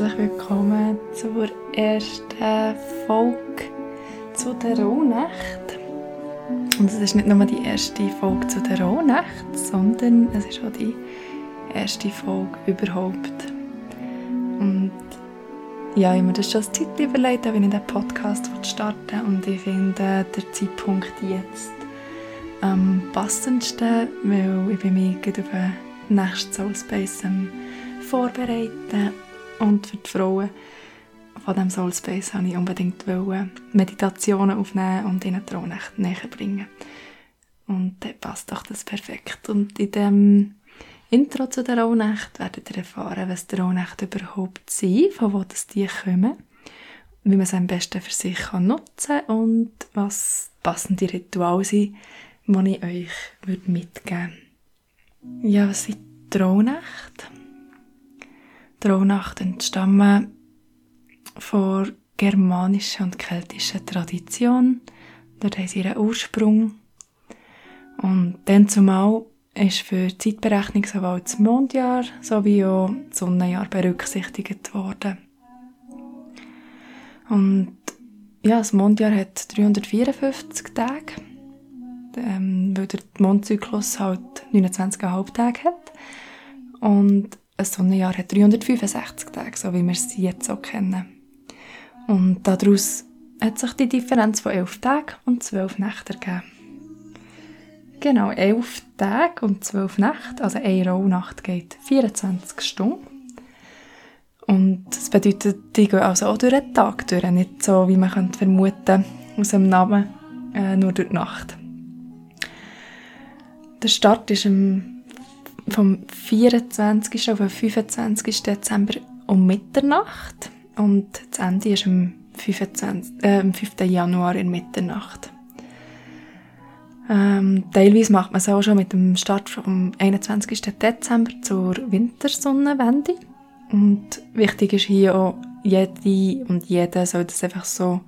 herzlich willkommen zur ersten Folge zu der Rauhnacht. Und es ist nicht nur die erste Folge zu der Rauhnacht, sondern es ist auch die erste Folge überhaupt. Und ja, ich habe mir das schon als Zeit überlegt, wenn ich den Podcast starten und ich finde der Zeitpunkt jetzt am passendsten, weil ich bin mich auf den nächsten Soul Space vorbereiten und für die Frauen von diesem Soul Space wollte ich unbedingt Meditationen aufnehmen und ihnen die Rauhnacht näher bringen. Und dann passt doch das perfekt. Und in dem Intro zu der Rauhnacht werdet ihr erfahren, was die Rauhnacht überhaupt sind, von wo das die kommen, wie man es am besten für sich kann nutzen kann und was passende Rituale sind, die ich euch mitgeben würde. Ja, was sind die Rauhnacht? Die Rauhnacht entstammen von germanischer und keltischer Tradition. Dort haben sie ihren Ursprung. Und dann zumal ist für die Zeitberechnung sowohl das Mondjahr sowie auch das Sonnenjahr berücksichtigt worden. Und ja, das Mondjahr hat 354 Tage, ähm, weil der Mondzyklus halt 29,5 Tage hat. Und ein Sonnenjahr hat 365 Tage, so wie wir es jetzt so kennen. Und daraus hat sich die Differenz von 11 Tagen und 12 Nächten ergeben. Genau, 11 Tage und 12 Nächte, also eine Rauhnacht geht 24 Stunden. Und das bedeutet, die gehen also auch durch den Tag durch, nicht so, wie man könnte vermuten aus dem Namen, äh, nur durch die Nacht. Der Start ist am, vom 24. auf den 25. Dezember um Mitternacht und das Ende ist am, 25, äh, am 5. Januar in Mitternacht. Ähm, teilweise macht man es auch schon mit dem Start vom 21. Dezember zur Wintersonnenwende. Und wichtig ist hier auch, jede und jeder soll das einfach so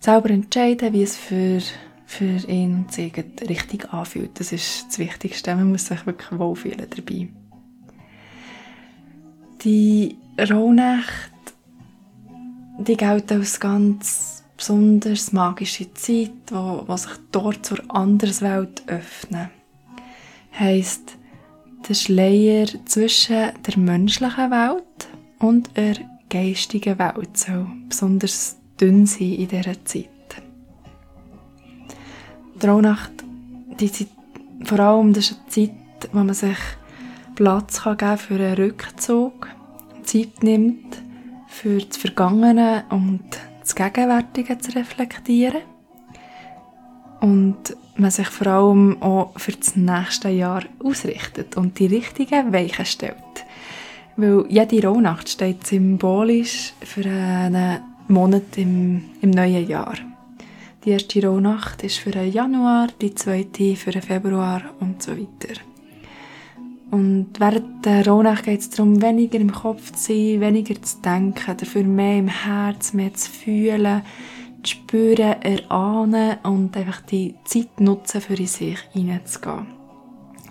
selber entscheiden, wie es für, für ihn und sie richtig anfühlt. Das ist das Wichtigste. Man muss sich wirklich wohlfühlen dabei. Die Rauhnacht, die gelten als ganz besonders magische Zeit, wo, wo sich dort zur Anderswelt öffnen. Heißt, der Schleier zwischen der menschlichen Welt und der geistigen Welt soll besonders dünn sein in dieser Zeit. Die Rauhnacht, die Zeit, vor allem, das ist eine Zeit, wo man sich Platz kann geben für einen Rückzug, Zeit nimmt für das Vergangene und das Gegenwärtige zu reflektieren und man sich vor allem auch für das nächste Jahr ausrichtet und die richtigen Weichen stellt. Weil jede Rauhnacht steht symbolisch für einen Monat im, im neuen Jahr. Die erste Rauhnacht ist für den Januar, die zweite für den Februar und so weiter. Und während der Rauhnacht geht es darum, weniger im Kopf zu sein, weniger zu denken, dafür mehr im Herz, mehr zu fühlen, zu spüren, erahnen und einfach die Zeit nutzen, für in sich hineinzugehen.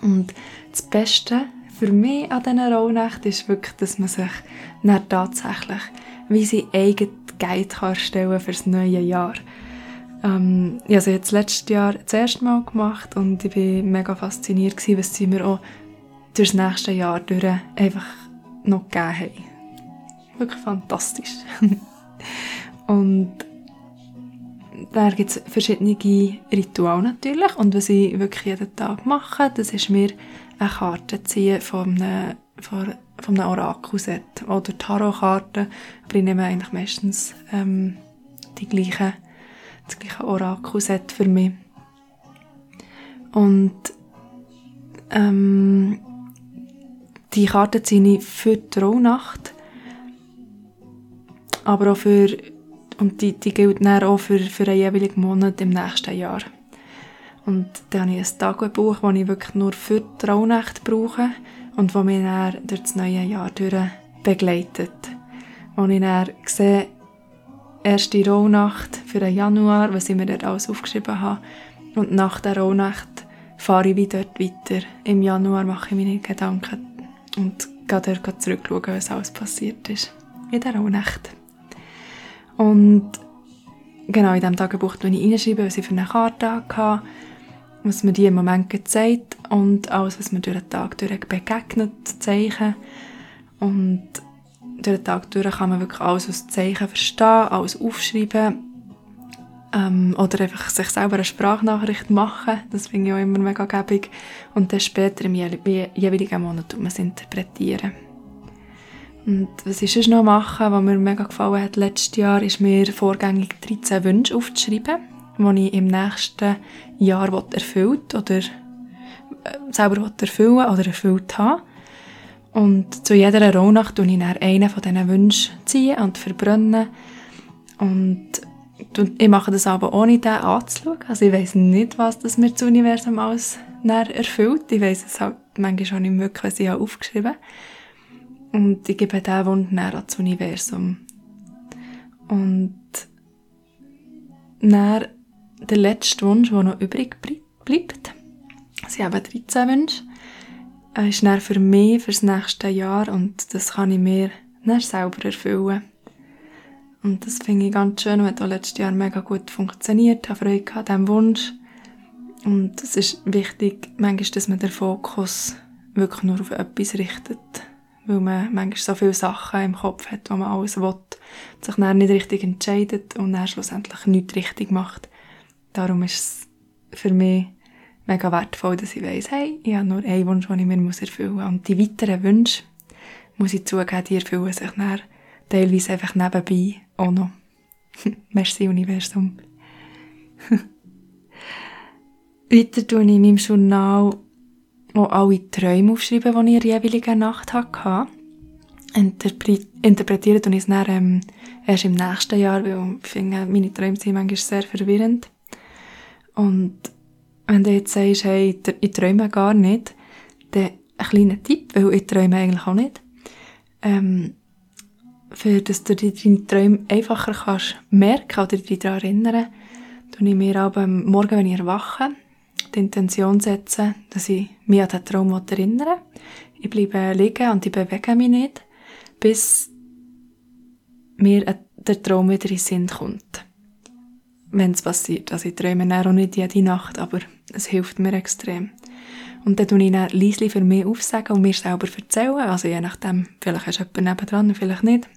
Und das Beste für mich an diesen Rauhnacht ist wirklich, dass man sich dann tatsächlich wie sein eigenes Guide erstellen für das neue Jahr. Ähm, ich habe es jetzt letztes Jahr das erste Mal gemacht und ich war mega fasziniert, gewesen, was sie mir auch durch das nächste Jahr durch einfach noch gegeben haben. Wirklich fantastisch. und da gibt es verschiedene Rituale natürlich und was ich wirklich jeden Tag mache, das ist mir eine Karte ziehen von einem, von, von einem Orakelset oder Tarotkarten, aber ich nehme eigentlich meistens ähm, die gleiche, das gleiche Orakelset für mich. Und ähm, die Karte ziehe ich für die Rauhnacht, aber auch für, und die, die gilt dann auch für, für einen jeweiligen Monat im nächsten Jahr. Und dann habe ich ein Tagebuch, das ich wirklich nur für die Rauhnacht brauche und das mich dann durch das neue Jahr begleitet. Wo ich dann sehe, erste Rauhnacht für den Januar, was ich mir dort alles aufgeschrieben habe. Und nach der Rauhnacht fahre ich wieder weiter. Im Januar mache ich meine Gedanken und gehe dort zurückschauen, was alles passiert ist. in der Rauhnacht. Und genau in diesem Tagebuch schreibe ich reinschreiben, was ich für eine Karte hatte, was mir die im Moment gezeigt und alles, was mir durch den Tag durch begegnet, Zeichen. Und durch den Tag durch kann man wirklich alles als Zeichen verstehen, alles aufschreiben ähm, oder einfach sich selber eine Sprachnachricht machen. Das finde ich auch immer mega gäbig. Und dann später im jeweiligen Monat man es interpretieren. Und was ich sonst noch machen, was mir mega gefallen hat letztes Jahr, ist mir vorgängig 13 Wünsche aufzuschreiben, die ich im nächsten Jahr erfüllt oder äh, selber erfüllen oder erfüllt habe. Und zu jeder Rauhnacht tue ich einen von diesen Wünschen und verbrennen. Und ich mache das aber ohne den anzuschauen. Also ich weiß nicht, was das mir das Universum alles erfüllt. Ich weiß es halt manchmal auch nicht wirklich, was ich aufgeschrieben habe. Und ich gebe diesen Wunsch näher ans Universum. Und dann der letzte Wunsch, der noch übrig bleibt, sie haben 13 Wünsche, ist dann für mich, für das nächste Jahr und das kann ich mir dann selber erfüllen. Und das finde ich ganz schön und hat auch letztes Jahr mega gut funktioniert. Ich habe Freude an diesem Wunsch. Und es ist wichtig, manchmal, dass man den Fokus wirklich nur auf etwas richtet. Weil man manchmal so viele Sachen im Kopf hat, wo man alles will, sich dann nicht richtig entscheidet und dann schlussendlich nichts richtig macht. Darum ist es für mich mega wertvoll, dass ich weiss, hey, ich habe nur einen Wunsch, den ich mir erfüllen muss. Und die weiteren Wünsche, muss ich zugeben, die erfüllen sich dann teilweise einfach nebenbei auch noch. Merci, Universum. Weiter tue ich in meinem Journal auch alle Träume aufschreiben, die ich in der jeweiligen Nacht hatte. interpretieren tue ich es dann ähm, erst im nächsten Jahr, weil ich finde, meine Träume sind manchmal sehr verwirrend. Und wenn du jetzt sagst, hey, ich träume gar nicht, dann ein kleiner Tipp, weil ich träume eigentlich auch nicht. Ähm, für dass du dir deine Träume einfacher kannst merken oder dich daran erinnern, tue ich mir aber morgen, wenn ich erwache, die Intention setzen, dass ich mich an den Traum erinnere. Ich bleibe liegen und ich bewege mich nicht, bis mir der Traum wieder in den Sinn kommt. Wenn es passiert. Also ich träume auch nicht jede Nacht, aber es hilft mir extrem. Und dann tue ich dann leise für mich aufsagen und mir selber erzählen. Also je nachdem, vielleicht hast du jemanden nebendran, vielleicht nicht.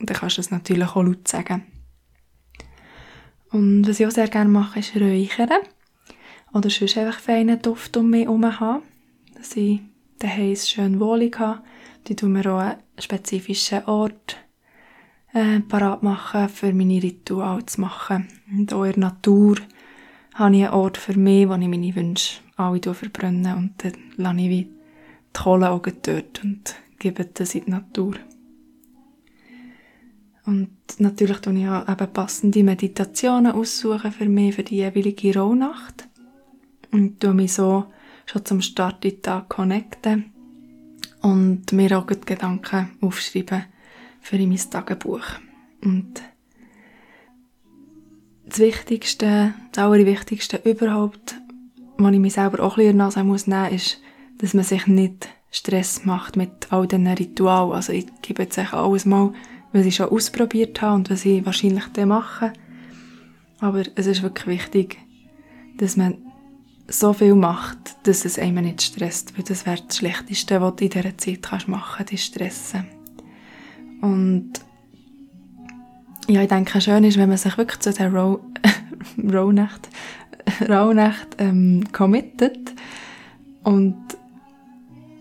Dann kannst du es natürlich auch laut sagen. Und was ich auch sehr gerne mache, ist räuchern. Oder sonst einfach feinen Duft um mich herum haben. Dass ich daheim schön wohlig habe. Die tun mir auch einen spezifischen Ort äh, parat machen, für meine Rituale zu machen. Und auch in der Natur habe ich einen Ort für mich, wo ich meine Wünsche alle verbrenne. Und dann lasse ich wie die Kohle auch dort und gebe das in die Natur. Und natürlich tue ich auch eben passende Meditationen aussuchen für mich, für die jeweilige Rauhnacht. Und tue mich so schon zum Start in den Tag connecten. Und mir auch Gedanken aufschreiben für mein Tagebuch. Und das Wichtigste, das Allerwichtigste überhaupt, was ich mir selber auch ein bisschen muss nehmen, ist, dass man sich nicht Stress macht mit all diesen Ritualen. Also ich gebe jetzt alles mal was ich schon ausprobiert habe und was ich wahrscheinlich dann mache. Aber es ist wirklich wichtig, dass man so viel macht, dass es einem nicht stresst, weil das wäre das Schlechteste, was du in dieser Zeit machen kannst, ist stressen. Und ja, ich denke, schön ist, wenn man sich wirklich zu der Rauhnacht Rauhnacht ähm, committet und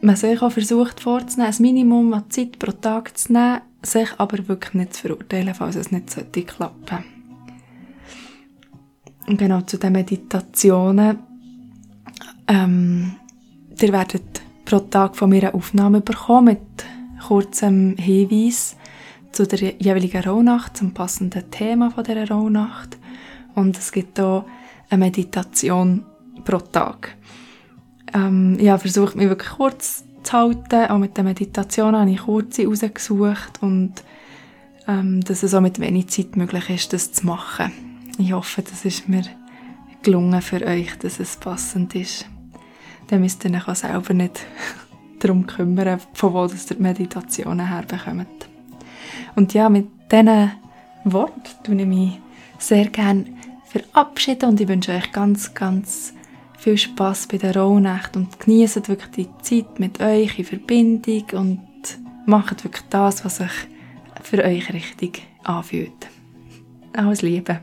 man sich auch versucht vorzunehmen, ein Minimum an Zeit pro Tag zu nehmen, sich aber wirklich nicht zu verurteilen, falls es nicht sollte klappen. Und genau zu den Meditationen. Ähm, ihr werdet pro Tag von mir eine Aufnahme bekommen mit kurzem Hinweis zu der jeweiligen Rauhnacht, zum passenden Thema von dieser Rauhnacht. Und es gibt auch eine Meditation pro Tag. Ähm, ich habe versucht, mich wirklich kurz zu halten. Auch mit der Meditation habe ich kurze rausgesucht und ähm, dass es auch mit wenig Zeit möglich ist, das zu machen. Ich hoffe, das ist mir gelungen für euch, dass es passend ist. Dann müsst ihr euch auch selber nicht darum kümmern, von wo das die Meditationen herbekommt. Und ja, mit diesen Worten tue ich mich sehr gerne verabschieden und ich wünsche euch ganz, ganz viel Spaß bei der Rauhnacht und genießt wirklich die Zeit mit euch in Verbindung und macht wirklich das, was sich für euch richtig anfühlt. Alles Liebe.